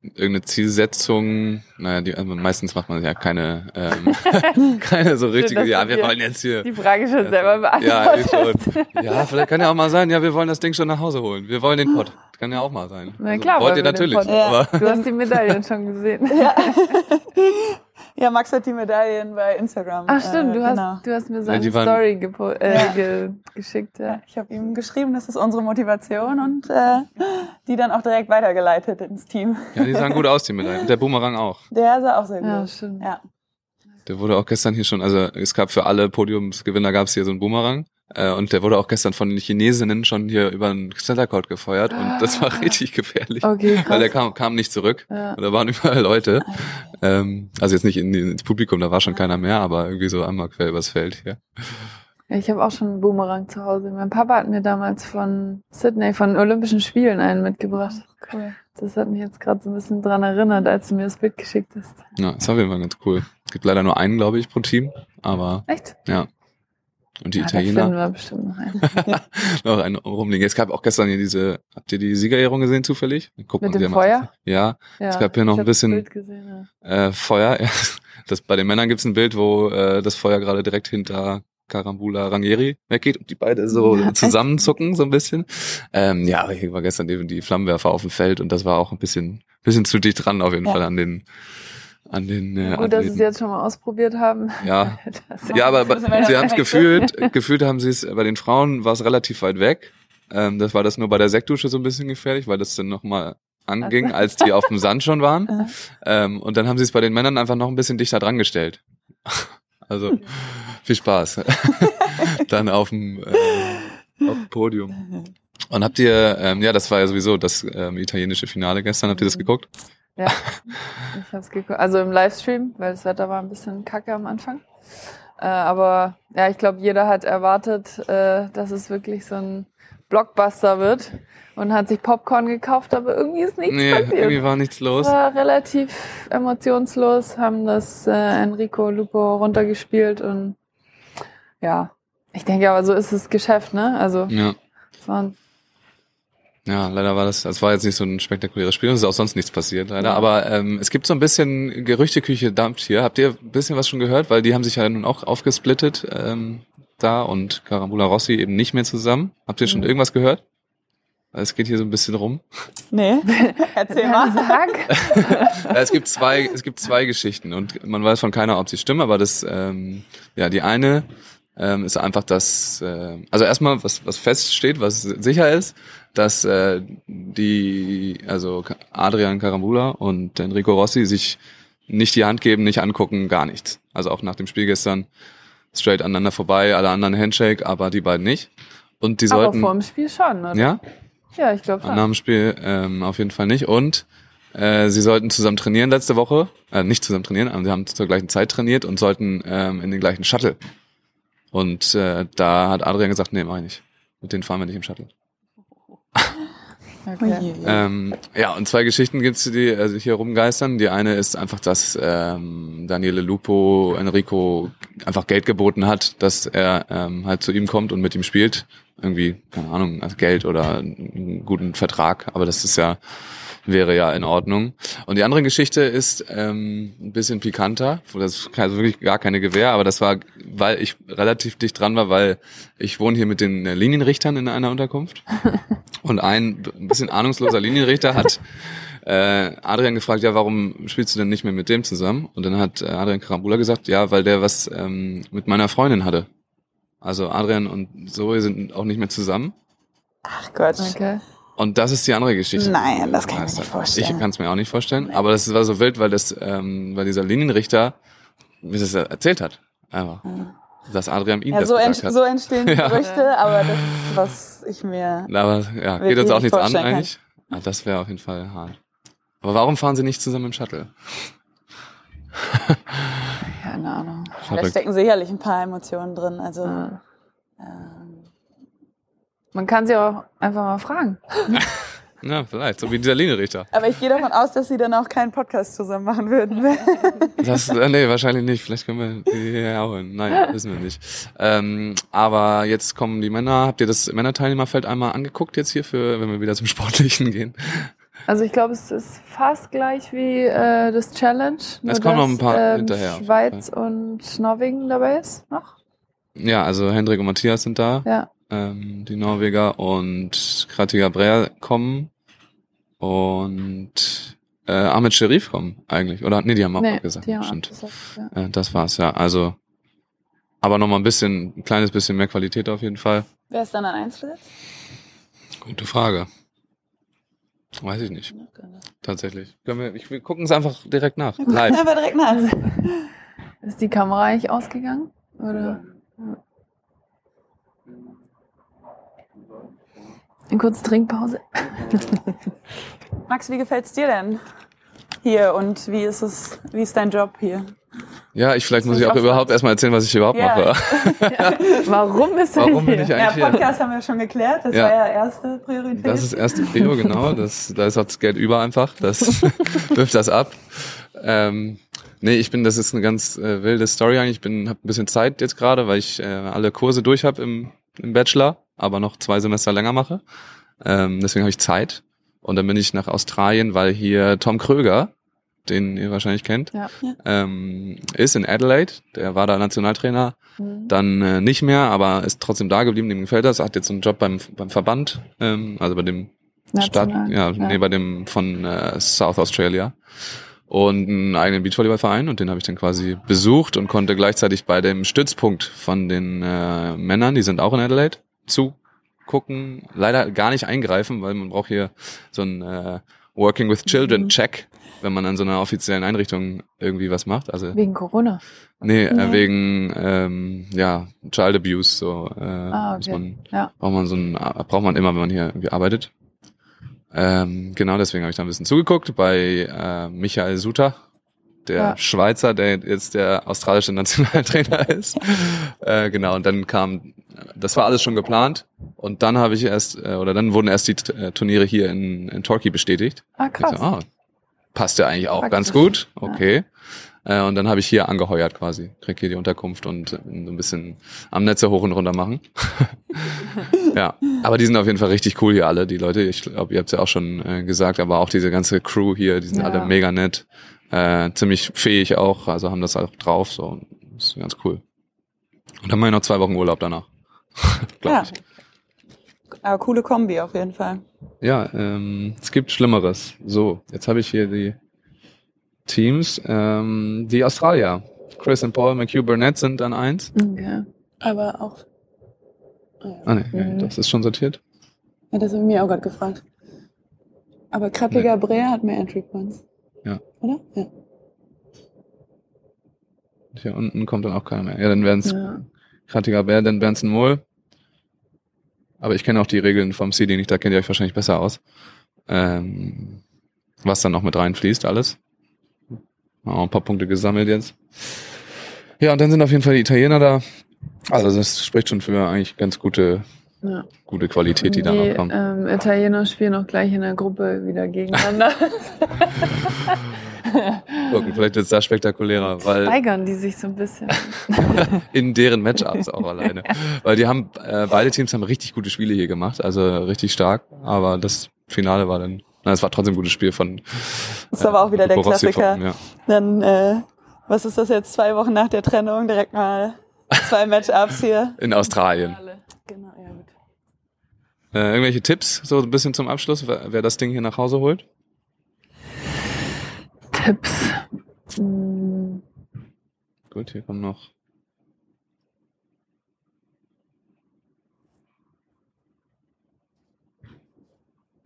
irgendeine Zielsetzung? Naja, die, also meistens macht man ja keine, ähm, (laughs) keine so richtige, dass ja, wir wollen jetzt hier. Die Frage schon selber Ja, ich beantwortet. schon. Ja, vielleicht kann ja auch mal sein, ja, wir wollen das Ding schon nach Hause holen. Wir wollen den Pott. Kann ja auch mal sein. Also Na klar, wollt wollen ihr natürlich. Ja. Aber Du hast die Medaillen schon gesehen. (laughs) Ja. ja, Max hat die Medaillen bei Instagram. Ach stimmt, äh, du, hast, genau. du hast mir Ja, seine die waren- Story gepo äh, Ja. ge geschickt. Ja. Ja, ich habe ihm geschrieben, das ist unsere Motivation und äh, die dann auch direkt weitergeleitet ins Team. ja, die sahen gut aus, die Medaillen. Und der Boomerang auch. Der sah auch sehr gut. Ja, stimmt. Ja. Der wurde auch gestern hier schon, also es gab für alle Podiumsgewinner gab es hier so einen Boomerang. Äh, und der wurde auch gestern von den Chinesinnen schon hier über den Center Court gefeuert und das war richtig gefährlich. Okay, Weil der kam, kam nicht zurück. Ja. Und da waren überall Leute. Ähm, also jetzt nicht in, ins Publikum, da war schon keiner mehr, aber irgendwie so einmal quer übers Feld hier. Ja, ich habe auch schon einen Boomerang zu Hause. Mein Papa hat mir damals von Sydney, von Olympischen Spielen einen mitgebracht. Cool. Das hat mich jetzt gerade so ein bisschen dran erinnert, als du mir das Bild geschickt hast. Ja, ist auf jeden Fall ganz cool. Es gibt leider nur einen, glaube ich, pro Team, aber Echt? ja. Und die Ja, da finden Italiener wir bestimmt noch einen. (laughs) noch einen rumliegen. Es gab auch gestern hier diese, habt ihr die Siegerehrung gesehen zufällig? Guck Mit mal, dem Feuer? Ja, Ja, Es gab hier noch ich ein bisschen- Bild gesehen, ja. äh, Feuer. Ja. (laughs) Das, bei den Männern gibt's ein Bild, wo äh, das Feuer gerade direkt hinter Karambula Rangieri weggeht und die beide so (laughs) zusammenzucken, so ein bisschen. Ähm, ja, hier war gestern eben die Flammenwerfer auf dem Feld und das war auch ein bisschen, bisschen zu dicht dran auf jeden Ja. Fall an den, an den äh, Gut, dass sie es Athleten. jetzt schon mal ausprobiert haben. Ja. (laughs) Ja, aber sie haben es gefühlt, gefühlt haben sie es, bei den Frauen war es relativ weit weg. Ähm, das war das nur bei der Sektdusche so ein bisschen gefährlich, weil das dann nochmal anging, Also. als die auf dem Sand schon waren. (laughs) Ähm, und dann haben sie es bei den Männern einfach noch ein bisschen dichter dran gestellt. Also viel Spaß. (laughs) dann auf dem, äh, auf dem Podium. Und habt ihr, ähm, ja, das war ja sowieso das ähm, italienische Finale gestern, habt ihr das geguckt? Ja, ich hab's geguckt. Also im Livestream, weil das Wetter war ein bisschen kacke am Anfang. Äh, aber ja, ich glaube, jeder hat erwartet, äh, dass es wirklich so ein Blockbuster wird und hat sich Popcorn gekauft, aber irgendwie ist nichts nee, passiert. irgendwie war nichts los. War relativ emotionslos, haben das äh, Enrico Lupo runtergespielt und ja, ich denke aber so ist das Geschäft, ne? Also Ja. es waren Ja, leider war das, das war jetzt nicht so ein spektakuläres Spiel und es ist auch sonst nichts passiert, leider. Aber ähm, es gibt so ein bisschen Gerüchteküche dampft hier. Habt ihr ein bisschen was schon gehört? Weil die haben sich ja nun auch aufgesplittet ähm, da und Carambula Rossi eben nicht mehr zusammen. Habt ihr schon Mhm. irgendwas gehört? Weil Es geht hier so ein bisschen rum. Nee, (laughs) erzähl mal. Sag. (laughs) Ja, es gibt zwei, es gibt zwei Geschichten und man weiß von keiner, ob sie stimmen, aber das, ähm, ja, die eine ähm, ist einfach, dass, äh, also erstmal, was, was feststeht, was sicher ist, dass äh, die, also Adrian Carambula und Enrico Rossi sich nicht die Hand geben, nicht angucken, gar nichts. Also auch nach dem Spiel gestern straight aneinander vorbei, alle anderen Handshake, aber die beiden nicht. Und die aber sollten, vor dem Spiel schon, oder? ja, Ja, ich glaube nach schon. dem Spiel ähm, auf jeden Fall nicht. Und äh, sie sollten zusammen trainieren letzte Woche. Äh, nicht zusammen trainieren, aber sie haben zur gleichen Zeit trainiert und sollten ähm, in den gleichen Shuttle. Und äh, da hat Adrian gesagt, nee, mach ich nicht. Mit denen fahren wir nicht im Shuttle. Okay. Ähm, ja, und zwei Geschichten gibt's, die also hier rumgeistern. Die eine ist einfach, dass ähm, Daniele Lupo Enrico einfach Geld geboten hat, dass er ähm, halt zu ihm kommt und mit ihm spielt. Irgendwie, keine Ahnung, also Geld oder einen guten Vertrag, aber das ist ja wäre ja in Ordnung. Und die andere Geschichte ist ähm, ein bisschen pikanter. Das ist also wirklich gar keine Gewehr, aber das war, weil ich relativ dicht dran war, weil ich wohne hier mit den äh, Linienrichtern in einer Unterkunft. (laughs) Und ein ein bisschen ahnungsloser Linienrichter hat äh, Adrian gefragt, ja, warum spielst du denn nicht mehr mit dem zusammen? Und dann hat äh, Adrian Karambula gesagt, ja, weil der was ähm, mit meiner Freundin hatte. Also Adrian und Zoe sind auch nicht mehr zusammen. Ach Gott. Okay. Und das ist die andere Geschichte. Nein, das kann ich mir nicht vorstellen. Ich kann es mir auch nicht vorstellen. Aber das war so wild, weil das, ähm, weil dieser Linienrichter mir das erzählt hat. Einfach. Dass Adrian ihm Ja, das so, gesagt hat. so entstehen (laughs) Ja. Gerüchte, aber das ist, was ich mir. Aber ja, geht uns auch nicht nichts an eigentlich. Ah, das wäre auf jeden Fall hart. Aber warum fahren sie nicht zusammen im Shuttle? Keine Ahnung. Da Verrückt. stecken sicherlich ein paar Emotionen drin. Also Ja. ähm, Man kann sie auch einfach mal fragen. (laughs) Ja, vielleicht, so wie dieser Linienrichter. aber ich gehe davon aus, dass sie dann auch keinen Podcast zusammen machen würden. (laughs) Das, äh, nee, wahrscheinlich nicht. Vielleicht können wir die hier holen. Nein, wissen wir nicht. Ähm, aber jetzt kommen die Männer. Habt ihr das Männerteilnehmerfeld einmal angeguckt jetzt hier für, wenn wir wieder zum Sportlichen gehen? Also ich glaube, es ist fast gleich wie äh, das Challenge. nur Es kommen noch ein dass, paar ähm, hinterher Schweiz und Norwegen dabei ist noch. Ja, also Hendrik und Matthias sind da. Ja. Ähm, die Norweger und Kratiga Brea kommen und äh, Ahmed Sherif kommen eigentlich. Oder nee, die haben auch Nee, abgesagt. die haben Stimmt. abgesagt, ja. Äh, das war's, ja. Also, aber nochmal ein bisschen, ein kleines bisschen mehr Qualität auf jeden Fall. Wer ist dann an eins gesetzt? Gute Frage. Weiß ich nicht, tatsächlich. Können wir, ich, wir gucken es einfach direkt nach. Live. Aber direkt nach. (laughs) Ist die Kamera eigentlich ausgegangen? Oder? Ja. Eine kurze Trinkpause. (laughs) Max, wie gefällt's dir denn hier und wie ist es, wie ist dein Job hier? Ja, ich vielleicht muss ich auch auch überhaupt erstmal erzählen, was ich überhaupt Ja. mache. (laughs) Warum ist er Warum bin hier? ich Ja, eigentlich hier? Podcast haben wir schon geklärt. Das Ja. war ja erste Priorität. Das ist erste Prio, genau. Das, da ist auch das Geld über einfach. Das (laughs) wirft das ab. Ähm, nee, ich bin, das ist eine ganz äh, wilde Story eigentlich. Ich bin, habe ein bisschen Zeit jetzt gerade, weil ich äh, alle Kurse durch habe im, im Bachelor, aber noch zwei Semester länger mache. Ähm, deswegen habe ich Zeit. Und dann bin ich nach Australien, weil hier Tom Kröger, den ihr wahrscheinlich kennt, Ja. ähm, ist in Adelaide. Der war da Nationaltrainer Mhm. dann äh, nicht mehr, aber ist trotzdem da geblieben, dem gefällt das, hat jetzt einen Job beim, beim Verband, ähm, also bei dem Stadt, National, ja, ja. nee, bei dem von äh, South Australia und einen eigenen Beachvolleyballverein und den habe ich dann quasi besucht und konnte gleichzeitig bei dem Stützpunkt von den äh, Männern, die sind auch in Adelaide, zugucken, leider gar nicht eingreifen, weil man braucht hier so ein äh, Working with Children Mhm. Check, wenn man an so einer offiziellen Einrichtung irgendwie was macht. Also Wegen Corona. Nee, äh, Nee. wegen ähm, ja Child Abuse so äh, Ah, okay. man Ja. braucht man so ein braucht man immer, wenn man hier irgendwie arbeitet. Ähm, genau, deswegen habe ich da ein bisschen zugeguckt bei äh, Michael Suter, der Ja. Schweizer, der jetzt der australische Nationaltrainer (laughs) ist. äh, genau, und dann kam, das war alles schon geplant. Und dann habe ich erst, äh, oder dann wurden erst die äh, Turniere hier in, in Torquay bestätigt. Ah, krass. so, ah, passt ja eigentlich auch Praktisch. ganz gut. Okay. Äh, und dann habe ich hier angeheuert quasi. Krieg hier die Unterkunft und äh, so ein bisschen am Netze hoch und runter machen. (laughs) ja, aber die sind auf jeden Fall richtig cool hier alle, die Leute. Ich glaube, ihr habt es ja auch schon äh, gesagt, aber auch diese ganze Crew hier, die sind Ja. alle mega nett. Äh, ziemlich fähig auch, also haben das auch drauf. So, das ist ganz cool. Und dann mache ich noch zwei Wochen Urlaub danach. (laughs) Ja. ich. Aber coole Kombi auf jeden Fall. Ja, ähm, es gibt Schlimmeres. So, jetzt habe ich hier die Teams. Ähm, die Australier. Chris und Paul McHugh Burnett sind an eins. Okay. Aber auch. Ah, nee, Mhm. nee, das ist schon sortiert. Ja, das habe ich mir auch gerade gefragt. Aber Krappiger Brea hat mehr Entry Points. Ja. Oder? Ja. Hier unten kommt dann auch keiner mehr. Ja, dann wären es Ja. Bär, dann Benson Mohl. Aber ich kenne auch die Regeln vom CD nicht, da kennt ihr euch wahrscheinlich besser aus. Ähm, was dann noch mit reinfließt, alles. Auch ein paar Punkte gesammelt jetzt. Ja, und dann sind auf jeden Fall die Italiener da. Also das spricht schon für eigentlich ganz gute, Ja. gute Qualität, die, da noch kommt. ähm, Italiener spielen auch gleich in der Gruppe wieder gegeneinander. (laughs) gucken. Vielleicht ist das spektakulärer, weil Steigern die sich so ein bisschen. (laughs) in deren Matchups auch alleine. (laughs) Weil die haben, äh, beide Teams haben richtig gute Spiele hier gemacht, also richtig stark. Aber das Finale war dann, na, es war trotzdem ein gutes Spiel von. Das ist aber auch wieder der Borussia Klassiker. Ja. Dann, äh, was ist das jetzt, zwei Wochen nach der Trennung, direkt mal zwei Matchups hier. In Australien. Äh, irgendwelche Tipps, so ein bisschen zum Abschluss, wer, wer das Ding hier nach Hause holt? Tipps. Hm, Gut, hier kommen noch.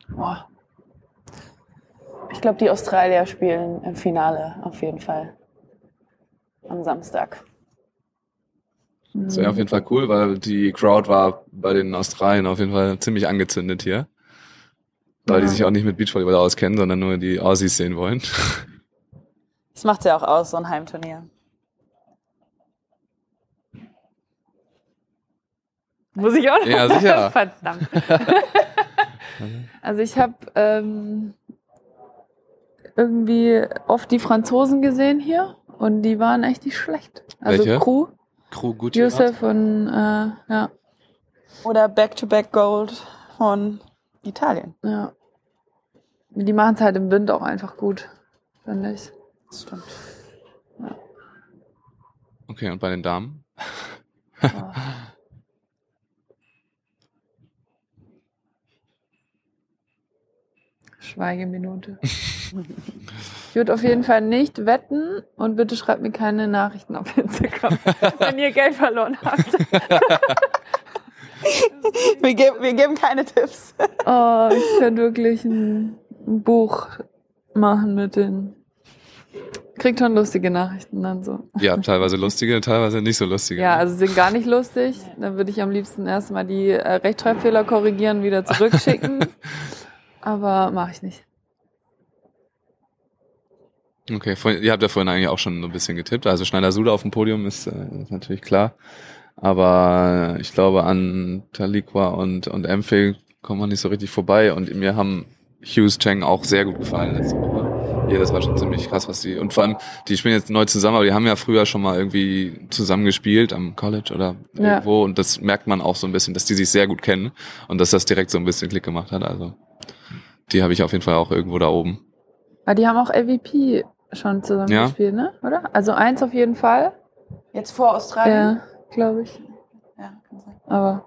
boah. Ich glaube, die Australier spielen im Finale auf jeden Fall. Am Samstag. Das wäre auf jeden Fall cool, weil die Crowd war bei den Australien auf jeden Fall ziemlich angezündet hier. Weil die Ja. sich auch nicht mit Beachvolleyball auskennen, sondern nur die Aussies sehen wollen. Das macht's ja auch aus, so ein Heimturnier. Muss ich auch noch? Ja, sicher. (laughs) Verdammt. (laughs) also ich habe ähm, irgendwie oft die Franzosen gesehen hier und die waren echt nicht schlecht. Also Welche? Crew, Crew gut. Yusuf und äh, ja, Oder Back-to-Back Gold von Italien. ja. Die machen es halt im Wind auch einfach gut, finde ich. Das stimmt. Okay, und bei den Damen? Oh. (laughs) Schweigeminute. Ich würde auf jeden Fall nicht wetten und bitte schreibt mir keine Nachrichten auf Instagram, (laughs) wenn ihr Geld verloren habt. Wir, geben, wir geben keine Tipps. Oh, ich könnte wirklich ein, ein Buch machen mit den. Kriegt schon lustige Nachrichten dann so. Ja, teilweise lustige, teilweise nicht so lustige. Ja, also sind gar nicht lustig. Dann würde ich am liebsten erstmal die äh, Rechtschreibfehler korrigieren, wieder zurückschicken. (laughs) Aber mache ich nicht. Okay, vorhin, ihr habt ja vorhin eigentlich auch schon so ein bisschen getippt. Also Schneider-Suda auf dem Podium ist, äh, ist natürlich klar. Aber ich glaube, an Taliqua und, und Empfil kommt man nicht so richtig vorbei. Und mir haben Hughes Cheng auch sehr gut gefallen letzte Woche. Ja, das war schon ziemlich krass, was die. Und vor allem, die spielen jetzt neu zusammen, aber die haben ja früher schon mal irgendwie zusammen gespielt am College oder Ja. irgendwo. Und das merkt man auch so ein bisschen, dass die sich sehr gut kennen und dass das direkt so ein bisschen Klick gemacht hat. Also die habe ich auf jeden Fall auch irgendwo da oben. Aber die haben auch LVP schon zusammen Ja. gespielt, ne? Oder? Also eins auf jeden Fall. Jetzt vor Australien? Ja, glaube ich. Ja, kann sein. Aber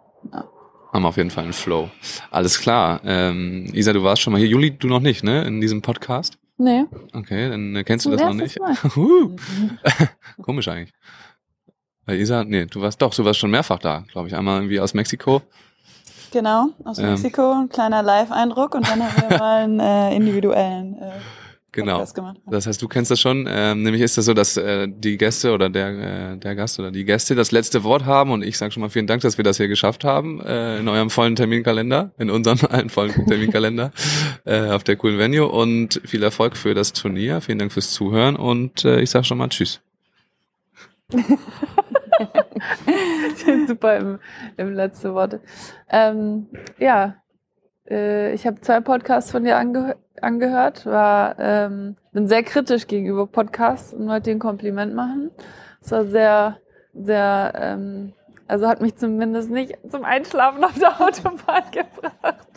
Haben auf jeden Fall einen Flow. Alles klar. Ähm, Isa, du warst schon mal hier. Juli, du noch nicht, ne? In diesem Podcast. nee. Okay, dann kennst du das noch nicht. Mal. (laughs) Huh. (laughs) Komisch eigentlich. Weil Isa, nee, du warst doch, du warst schon mehrfach da, glaube ich. Einmal irgendwie aus Mexiko. Genau, aus Ähm. Mexiko, ein kleiner Live-Eindruck und dann haben wir (laughs) mal einen äh, individuellen äh, Genau. Podcast gemacht. Das heißt, du kennst das schon. Ähm, nämlich ist das so, dass äh, die Gäste oder der, äh, der Gast oder die Gäste das letzte Wort haben. Und ich sage schon mal vielen Dank, dass wir das hier geschafft haben äh, in eurem vollen Terminkalender, in unserem (laughs) allen vollen Terminkalender äh, auf der coolen Venue. Und viel Erfolg für das Turnier. Vielen Dank fürs Zuhören und äh, ich sage schon mal Tschüss. (laughs) (laughs) Super im, im letzte Worte. Ähm, ja, äh, ich habe zwei Podcasts von dir ange angehört, war ähm, bin sehr kritisch gegenüber Podcasts und wollte dir ein Kompliment machen. Es war sehr, sehr, ähm, also hat mich zumindest nicht zum Einschlafen auf der Autobahn (laughs) gebracht.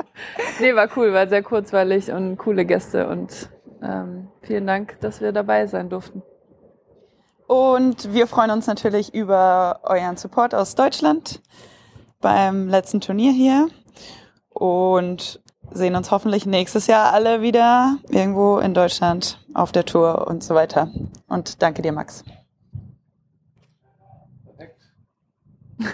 Nee, war cool, war sehr kurzweilig und coole Gäste und ähm, vielen Dank, dass wir dabei sein durften. Und wir freuen uns natürlich über euren Support aus Deutschland beim letzten Turnier hier und sehen uns hoffentlich nächstes Jahr alle wieder irgendwo in Deutschland auf der Tour und so weiter. Und danke dir, Max. (laughs)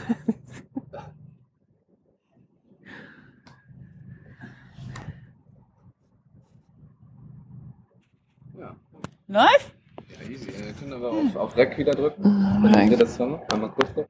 Läuft? Ja, easy. Ihr könnt aber auf, auf Rec wieder drücken. Rec. das Einmal kurz.